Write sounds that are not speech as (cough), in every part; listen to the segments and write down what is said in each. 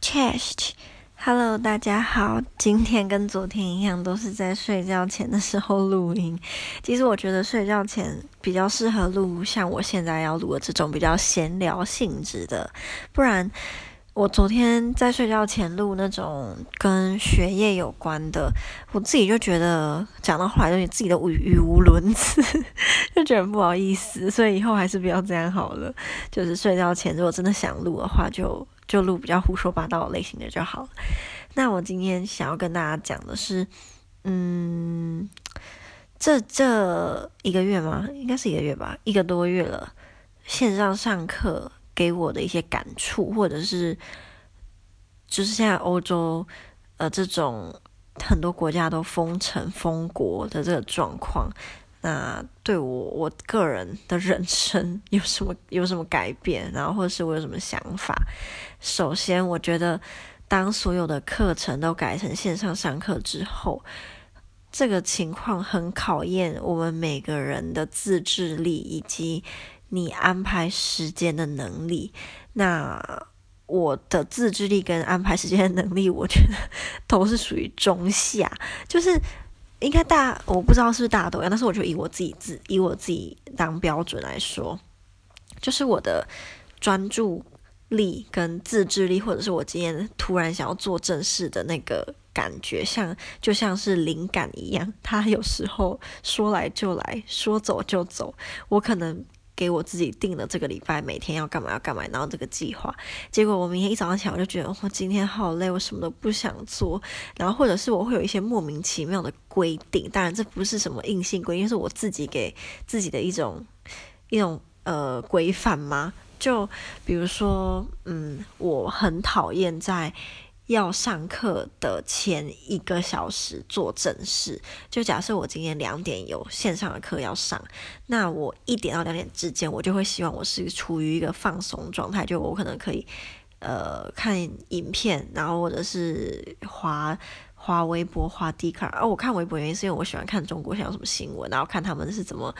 Chest，Hello，大家好。今天跟昨天一样，都是在睡觉前的时候录音。其实我觉得睡觉前比较适合录像我现在要录的这种比较闲聊性质的，不然我昨天在睡觉前录那种跟学业有关的，我自己就觉得讲到后来，就自己的语语无伦次，(laughs) 就觉得不好意思，所以以后还是不要这样好了。就是睡觉前，如果真的想录的话，就。就录比较胡说八道类型的就好了。那我今天想要跟大家讲的是，嗯，这这一个月吗？应该是一个月吧，一个多月了。线上上课给我的一些感触，或者是就是现在欧洲呃这种很多国家都封城封国的这个状况。那对我我个人的人生有什么有什么改变？然后或者是我有什么想法？首先，我觉得当所有的课程都改成线上上课之后，这个情况很考验我们每个人的自制力以及你安排时间的能力。那我的自制力跟安排时间的能力，我觉得 (laughs) 都是属于中下，就是。应该大，我不知道是不是大家都一样，但是我就以我自己自以我自己当标准来说，就是我的专注力跟自制力，或者是我今天突然想要做正事的那个感觉，像就像是灵感一样，它有时候说来就来，说走就走，我可能。给我自己定了这个礼拜每天要干嘛要干嘛，然后这个计划，结果我明天一早上起来我就觉得我今天好累，我什么都不想做，然后或者是我会有一些莫名其妙的规定，当然这不是什么硬性规定，是我自己给自己的一种一种呃规范吗？就比如说，嗯，我很讨厌在。要上课的前一个小时做正事，就假设我今天两点有线上的课要上，那我一点到两点之间，我就会希望我是处于一个放松状态，就我可能可以呃看影片，然后或者是滑滑微博、滑 Dcard。而、我看微博原因是因为我喜欢看中国像什么新闻，然后看他们是怎么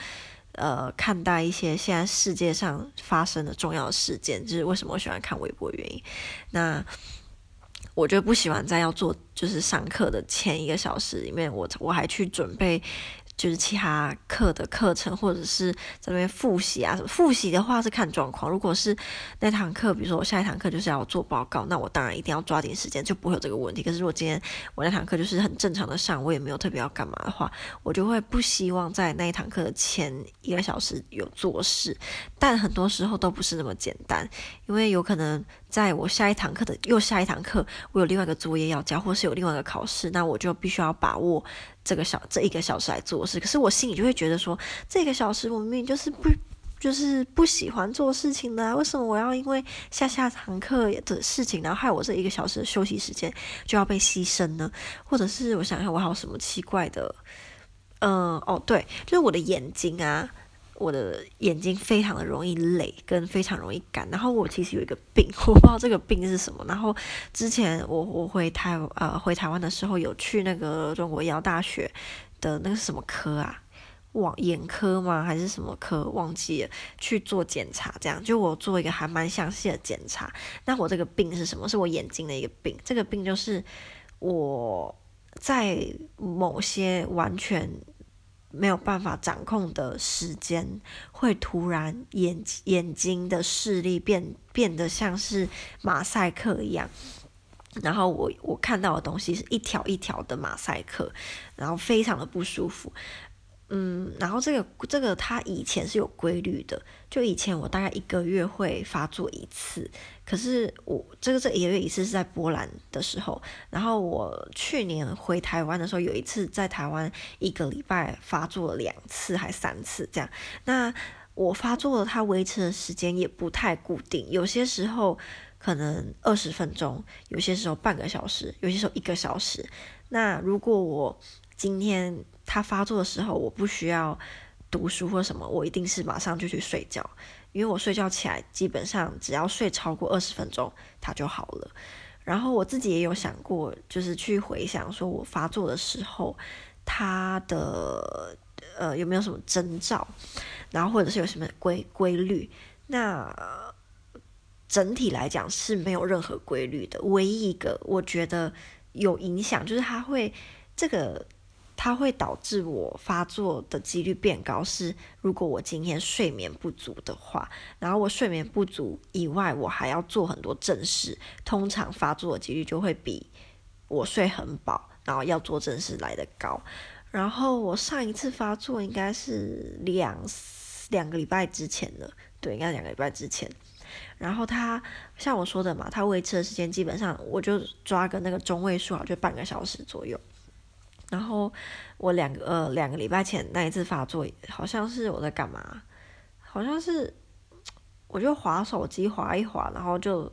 呃看待一些现在世界上发生的重要事件，就是为什么我喜欢看微博原因。那我就不喜欢在要做就是上课的前一个小时里面，我我还去准备。就是其他课的课程，或者是在那边复习啊。复习的话是看状况。如果是那堂课，比如说我下一堂课就是要做报告，那我当然一定要抓紧时间，就不会有这个问题。可是如果今天我那堂课就是很正常的上，我也没有特别要干嘛的话，我就会不希望在那一堂课的前一个小时有做事。但很多时候都不是那么简单，因为有可能在我下一堂课的又下一堂课，我有另外一个作业要交，或是有另外一个考试，那我就必须要把握。这个小这一个小时来做事，可是我心里就会觉得说，这个小时我明明就是不就是不喜欢做事情的啊，为什么我要因为下下堂课的事情，然后害我这一个小时的休息时间就要被牺牲呢？或者是我想想，我还有什么奇怪的？嗯，哦，对，就是我的眼睛啊。我的眼睛非常的容易累，跟非常容易干。然后我其实有一个病，我不知道这个病是什么。然后之前我我回台呃回台湾的时候，有去那个中国医药大学的那个什么科啊，望眼科吗？还是什么科？忘记了去做检查。这样就我做一个还蛮详细的检查。那我这个病是什么？是我眼睛的一个病。这个病就是我在某些完全。没有办法掌控的时间，会突然眼眼睛的视力变变得像是马赛克一样，然后我我看到的东西是一条一条的马赛克，然后非常的不舒服。嗯，然后这个这个它以前是有规律的，就以前我大概一个月会发作一次，可是我这个这一个月一次是在波兰的时候，然后我去年回台湾的时候有一次在台湾一个礼拜发作了两次还三次这样，那我发作了，它维持的时间也不太固定，有些时候可能二十分钟，有些时候半个小时，有些时候一个小时，那如果我今天他发作的时候，我不需要读书或什么，我一定是马上就去睡觉，因为我睡觉起来基本上只要睡超过二十分钟，它就好了。然后我自己也有想过，就是去回想说我发作的时候，它的呃有没有什么征兆，然后或者是有什么规规律。那整体来讲是没有任何规律的。唯一一个我觉得有影响，就是它会这个。它会导致我发作的几率变高，是如果我今天睡眠不足的话，然后我睡眠不足以外，我还要做很多正事，通常发作的几率就会比我睡很饱，然后要做正事来得高。然后我上一次发作应该是两两个礼拜之前了，对，应该两个礼拜之前。然后他像我说的嘛，他维持的时间基本上我就抓个那个中位数啊，就半个小时左右。然后我两个呃两个礼拜前那一次发作，好像是我在干嘛？好像是我就滑手机滑一滑，然后就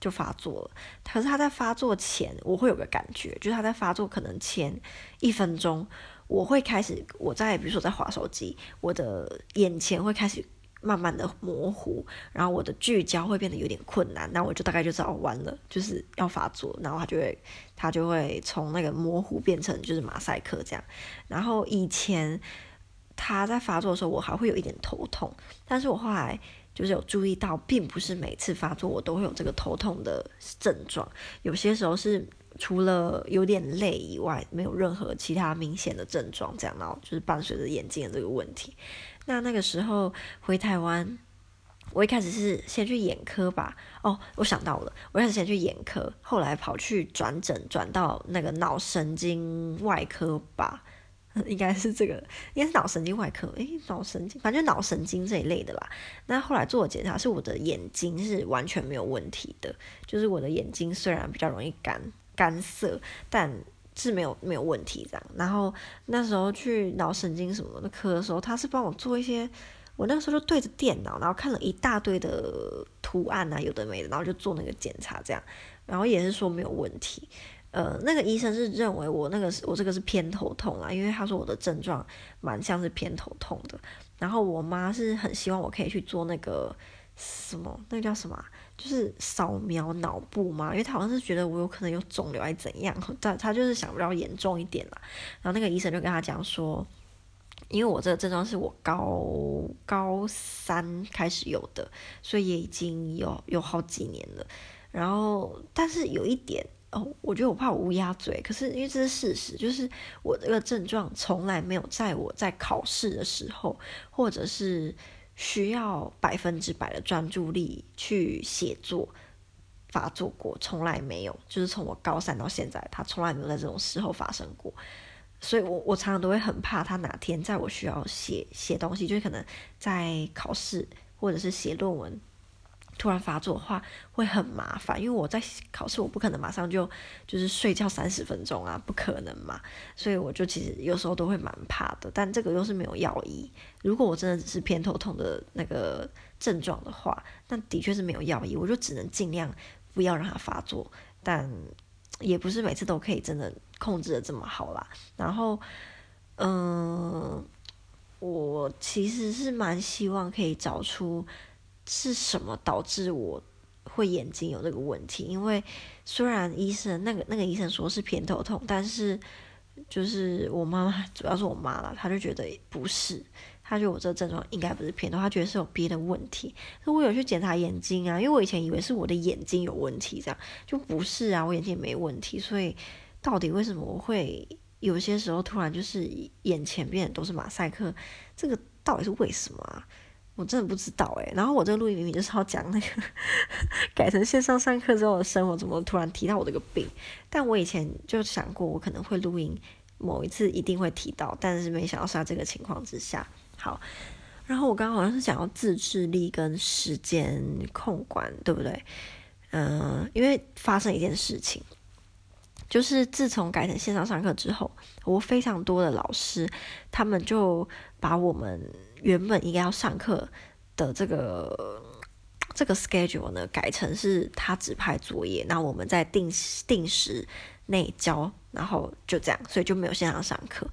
就发作了。可是他在发作前，我会有个感觉，就是他在发作可能前一分钟，我会开始我在比如说在滑手机，我的眼前会开始。慢慢的模糊，然后我的聚焦会变得有点困难，那我就大概就知道完了，就是要发作，然后他就会他就会从那个模糊变成就是马赛克这样。然后以前他在发作的时候，我还会有一点头痛，但是我后来就是有注意到，并不是每次发作我都会有这个头痛的症状，有些时候是除了有点累以外，没有任何其他明显的症状，这样，然后就是伴随着眼睛的这个问题。那那个时候回台湾，我一开始是先去眼科吧。哦，我想到了，我一开始先去眼科，后来跑去转诊，转到那个脑神经外科吧，应该是这个，应该是脑神经外科。诶，脑神经，反正脑神经这一类的啦。那后来做检查，是我的眼睛是完全没有问题的，就是我的眼睛虽然比较容易干干涩，但。是没有没有问题这样，然后那时候去脑神经什么的科的时候，他是帮我做一些，我那时候就对着电脑，然后看了一大堆的图案啊，有的没的，然后就做那个检查这样，然后也是说没有问题，呃，那个医生是认为我那个我这个是偏头痛啊，因为他说我的症状蛮像是偏头痛的，然后我妈是很希望我可以去做那个什么，那个叫什么？就是扫描脑部嘛，因为他好像是觉得我有可能有肿瘤，还怎样，但他就是想比较严重一点啦。然后那个医生就跟他讲说，因为我这个症状是我高高三开始有的，所以也已经有有好几年了。然后，但是有一点哦，我觉得我怕我乌鸦嘴，可是因为这是事实，就是我这个症状从来没有在我在考试的时候，或者是。需要百分之百的专注力去写作发作过，从来没有，就是从我高三到现在，他从来没有在这种时候发生过，所以我我常常都会很怕他哪天在我需要写写东西，就是可能在考试或者是写论文。突然发作的话会很麻烦，因为我在考试，我不可能马上就就是睡觉三十分钟啊，不可能嘛。所以我就其实有时候都会蛮怕的，但这个又是没有药医。如果我真的只是偏头痛的那个症状的话，那的确是没有药医，我就只能尽量不要让它发作。但也不是每次都可以真的控制得这么好啦。然后，嗯，我其实是蛮希望可以找出。是什么导致我会眼睛有这个问题？因为虽然医生那个那个医生说是偏头痛，但是就是我妈妈，主要是我妈啦，她就觉得不是，她觉得我这个症状应该不是偏头，她觉得是有别的问题。所以我有去检查眼睛啊，因为我以前以为是我的眼睛有问题，这样就不是啊，我眼睛没问题。所以到底为什么我会有些时候突然就是眼前变都是马赛克？这个到底是为什么啊？我真的不知道哎，然后我这个录音明明就是要讲那个 (laughs) 改成线上上课之后的生活，怎么突然提到我这个病？但我以前就想过，我可能会录音，某一次一定会提到，但是没想到是在这个情况之下。好，然后我刚刚好像是讲到自制力跟时间控管，对不对？嗯，因为发生一件事情，就是自从改成线上上课之后，我非常多的老师，他们就把我们。原本应该要上课的这个这个 schedule 呢，改成是他指派作业，那我们在定定时内交，然后就这样，所以就没有线上上课。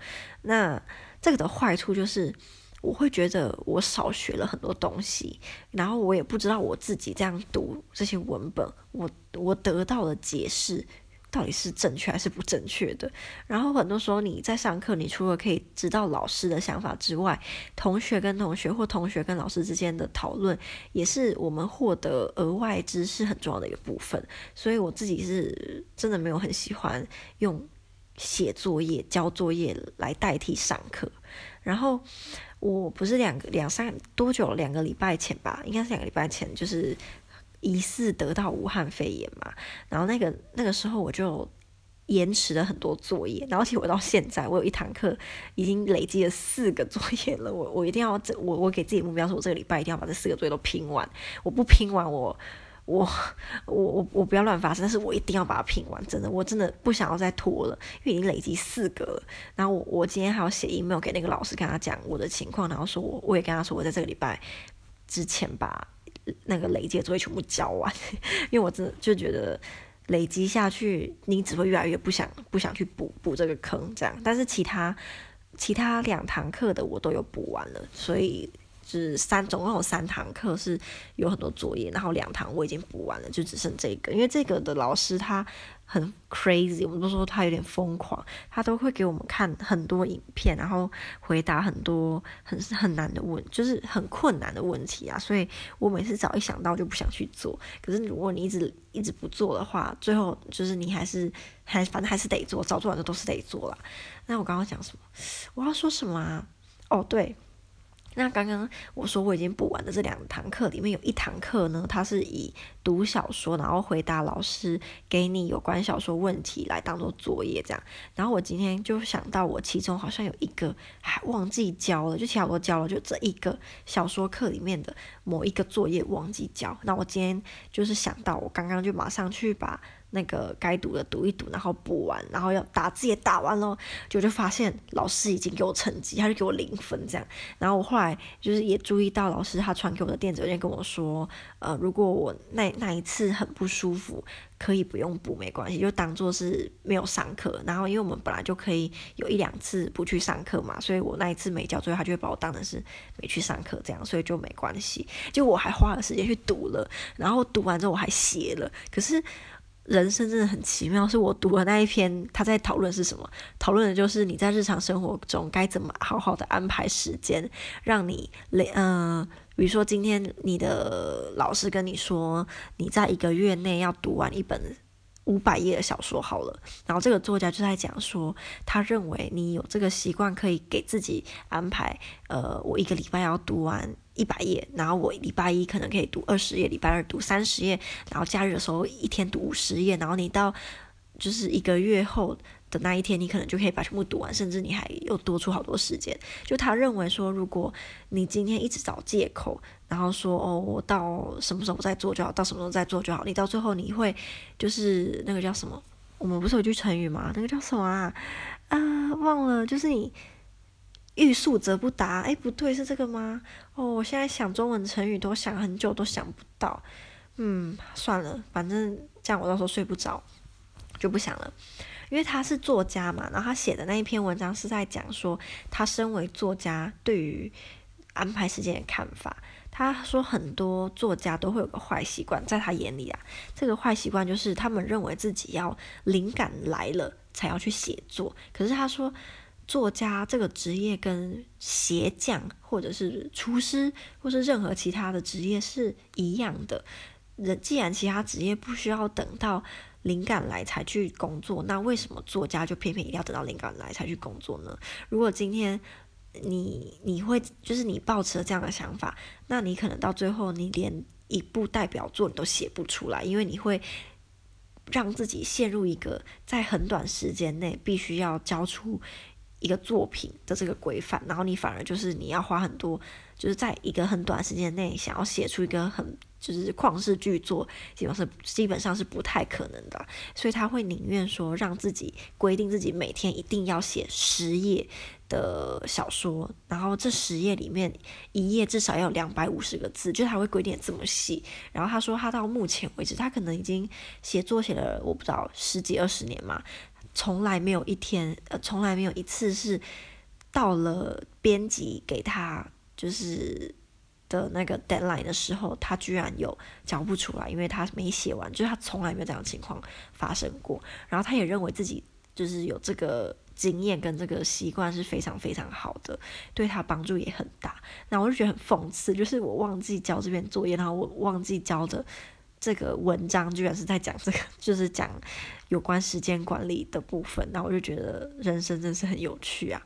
那这个的坏处就是，我会觉得我少学了很多东西，然后我也不知道我自己这样读这些文本，我我得到的解释到底是正确还是不正确的。然后很多时候你在上课，你除了可以知道老师的想法之外，同学跟同学或同学跟老师之间的讨论，也是我们获得额外知识很重要的一个部分。所以我自己是真的没有很喜欢用写作业、交作业来代替上课。然后我不是两个两三多久，两个礼拜前吧，应该是两个礼拜前，就是。疑似得到武汉肺炎嘛，然后那个那个时候我就延迟了很多作业，然后其实我到现在我有一堂课已经累积了四个作业了，我我一定要这我我给自己目标说，我这个礼拜一定要把这四个作业都拼完，我不拼完我我我我我不要乱发生，但是我一定要把它拼完，真的我真的不想要再拖了，因为已经累积四个了，然后我我今天还要写 email 给那个老师，跟他讲我的情况，然后说我我也跟他说我在这个礼拜之前把。那个累积的作业全部交完，因为我真的就觉得累积下去，你只会越来越不想不想去补补这个坑，这样。但是其他其他两堂课的我都有补完了，所以是三总共有三堂课是有很多作业，然后两堂我已经补完了，就只剩这个。因为这个的老师他。很 crazy，我们都说他有点疯狂，他都会给我们看很多影片，然后回答很多很很难的问，就是很困难的问题啊。所以我每次只要一想到就不想去做。可是如果你一直一直不做的话，最后就是你还是还反正还是得做，早做晚的都是得做啦。那我刚刚讲什么？我要说什么啊？哦，对。那刚刚我说我已经补完的这两堂课里面有一堂课呢，它是以读小说，然后回答老师给你有关小说问题来当做作业这样。然后我今天就想到我其中好像有一个还忘记交了，就其他都交了，就这一个小说课里面的某一个作业忘记交。那我今天就是想到我刚刚就马上去把。那个该读的读一读，然后补完，然后要打字也打完了，就就发现老师已经给我成绩，他就给我零分这样。然后我后来就是也注意到老师他传给我的电子邮件跟我说，呃，如果我那那一次很不舒服，可以不用补没关系，就当做是没有上课。然后因为我们本来就可以有一两次不去上课嘛，所以我那一次没交作业，他就会把我当成是没去上课这样，所以就没关系。就我还花了时间去读了，然后读完之后我还写了，可是。人生真的很奇妙，是我读的那一篇，他在讨论是什么？讨论的就是你在日常生活中该怎么好好的安排时间，让你累，嗯、呃，比如说今天你的老师跟你说，你在一个月内要读完一本五百页的小说好了，然后这个作家就在讲说，他认为你有这个习惯，可以给自己安排，呃，我一个礼拜要读完。一百页，然后我礼拜一可能可以读二十页，礼拜二读三十页，然后假日的时候一天读五十页，然后你到就是一个月后的那一天，你可能就可以把全部读完，甚至你还又多出好多时间。就他认为说，如果你今天一直找借口，然后说哦，我到什么时候再做就好，到什么时候再做就好，你到最后你会就是那个叫什么？我们不是有句成语吗？那个叫什么啊？啊，忘了，就是你。欲速则不达，哎，不对，是这个吗？哦，我现在想中文成语都想很久都想不到，嗯，算了，反正这样我到时候睡不着，就不想了。因为他是作家嘛，然后他写的那一篇文章是在讲说他身为作家对于安排时间的看法。他说很多作家都会有个坏习惯，在他眼里啊，这个坏习惯就是他们认为自己要灵感来了才要去写作，可是他说。作家这个职业跟鞋匠或者是厨师或是任何其他的职业是一样的。人既然其他职业不需要等到灵感来才去工作，那为什么作家就偏偏一定要等到灵感来才去工作呢？如果今天你你会就是你抱持了这样的想法，那你可能到最后你连一部代表作你都写不出来，因为你会让自己陷入一个在很短时间内必须要交出。一个作品的这个规范，然后你反而就是你要花很多，就是在一个很短时间内想要写出一个很就是旷世巨作，基本上基本上是不太可能的，所以他会宁愿说让自己规定自己每天一定要写十页的小说，然后这十页里面一页至少要有两百五十个字，就他会规定这么细。然后他说他到目前为止，他可能已经写作写了我不知道十几二十年嘛。从来没有一天，呃，从来没有一次是到了编辑给他就是的那个 deadline 的时候，他居然有交不出来，因为他没写完，就是他从来没有这样的情况发生过。然后他也认为自己就是有这个经验跟这个习惯是非常非常好的，对他帮助也很大。那我就觉得很讽刺，就是我忘记交这篇作业，然后我忘记交的这个文章，居然是在讲这个，(laughs) 就是讲有关时间管理的部分。那我就觉得人生真是很有趣啊。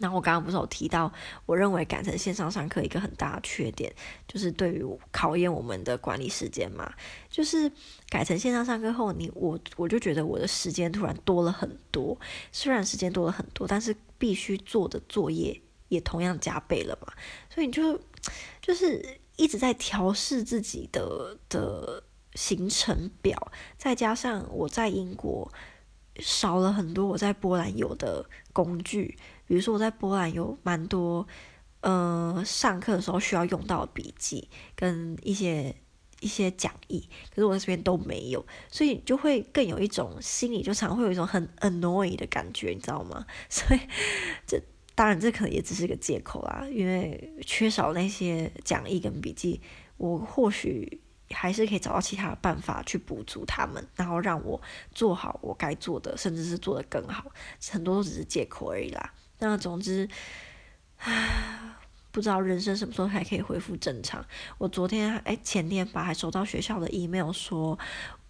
然后我刚刚不是有提到，我认为改成线上上课一个很大的缺点，就是对于考验我们的管理时间嘛。就是改成线上上课后，你我我就觉得我的时间突然多了很多。虽然时间多了很多，但是必须做的作业也同样加倍了嘛。所以你就就是一直在调试自己的的行程表，再加上我在英国少了很多我在波兰有的工具。比如说我在波兰有蛮多，呃，上课的时候需要用到的笔记跟一些一些讲义，可是我在这边都没有，所以就会更有一种心里就常会有一种很 annoy 的感觉，你知道吗？(laughs) 所以这当然这可能也只是个借口啦，因为缺少那些讲义跟笔记，我或许还是可以找到其他的办法去补足他们，然后让我做好我该做的，甚至是做得更好，很多都只是借口而已啦。那总之，唉，不知道人生什么时候才可以恢复正常。我昨天哎前天吧，还收到学校的 email 说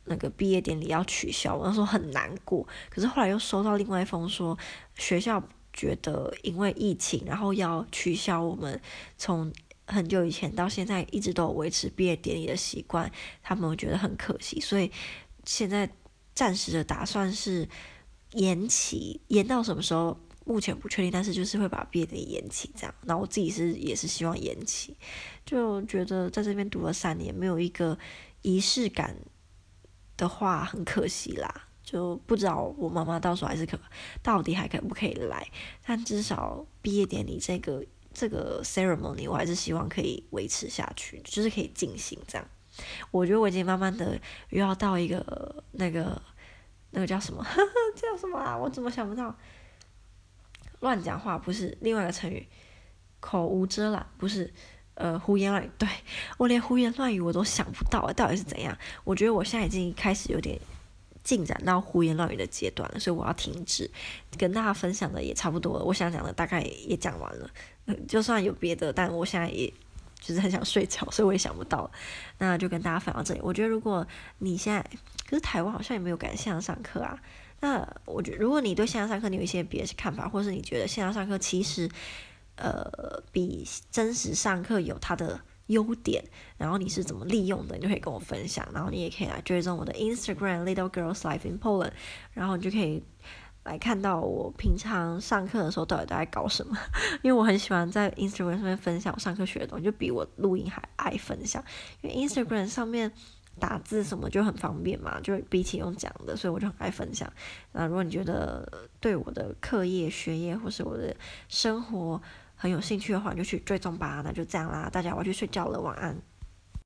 那个毕业典礼要取消，我那时候很难过。可是后来又收到另外一封说，学校觉得因为疫情，然后要取消我们从很久以前到现在一直都有维持毕业典礼的习惯，他们觉得很可惜，所以现在暂时的打算是延期，延到什么时候？目前不确定，但是就是会把毕业典礼延期这样。那我自己是也是希望延期，就觉得在这边读了三年，没有一个仪式感的话，很可惜啦。就不知道我妈妈到时候还是可到底还可不可以来，但至少毕业典礼这个这个 ceremony 我还是希望可以维持下去，就是可以进行这样。我觉得我已经慢慢的又要到一个那个那个叫什么 (laughs) 叫什么啊？我怎么想不到？乱讲话不是另外一个成语，口无遮拦不是，呃，胡言乱语。对，我连胡言乱语我都想不到，到底是怎样？我觉得我现在已经开始有点进展到胡言乱语的阶段了，所以我要停止。跟大家分享的也差不多了，我想讲的大概也讲完了。(laughs) 就算有别的，但我现在也就是很想睡觉，所以我也想不到。那就跟大家分享到这里。我觉得如果你现在，可是台湾好像也没有改线上上课啊。那我觉得，如果你对线上上课你有一些别的看法，或是你觉得线上上课其实，呃，比真实上课有它的优点，然后你是怎么利用的，你就可以跟我分享。然后你也可以来追踪我的 Instagram Little Girls Life in Poland，然后你就可以来看到我平常上课的时候到底都在搞什么。因为我很喜欢在 Instagram 上面分享我上课学的东西，就比我录音还爱分享。因为 Instagram 上面。打字什么就很方便嘛，就比起用讲的，所以我就很爱分享。那如果你觉得对我的课业、学业或是我的生活很有兴趣的话，你就去追踪吧。那就这样啦，大家我要去睡觉了，晚安。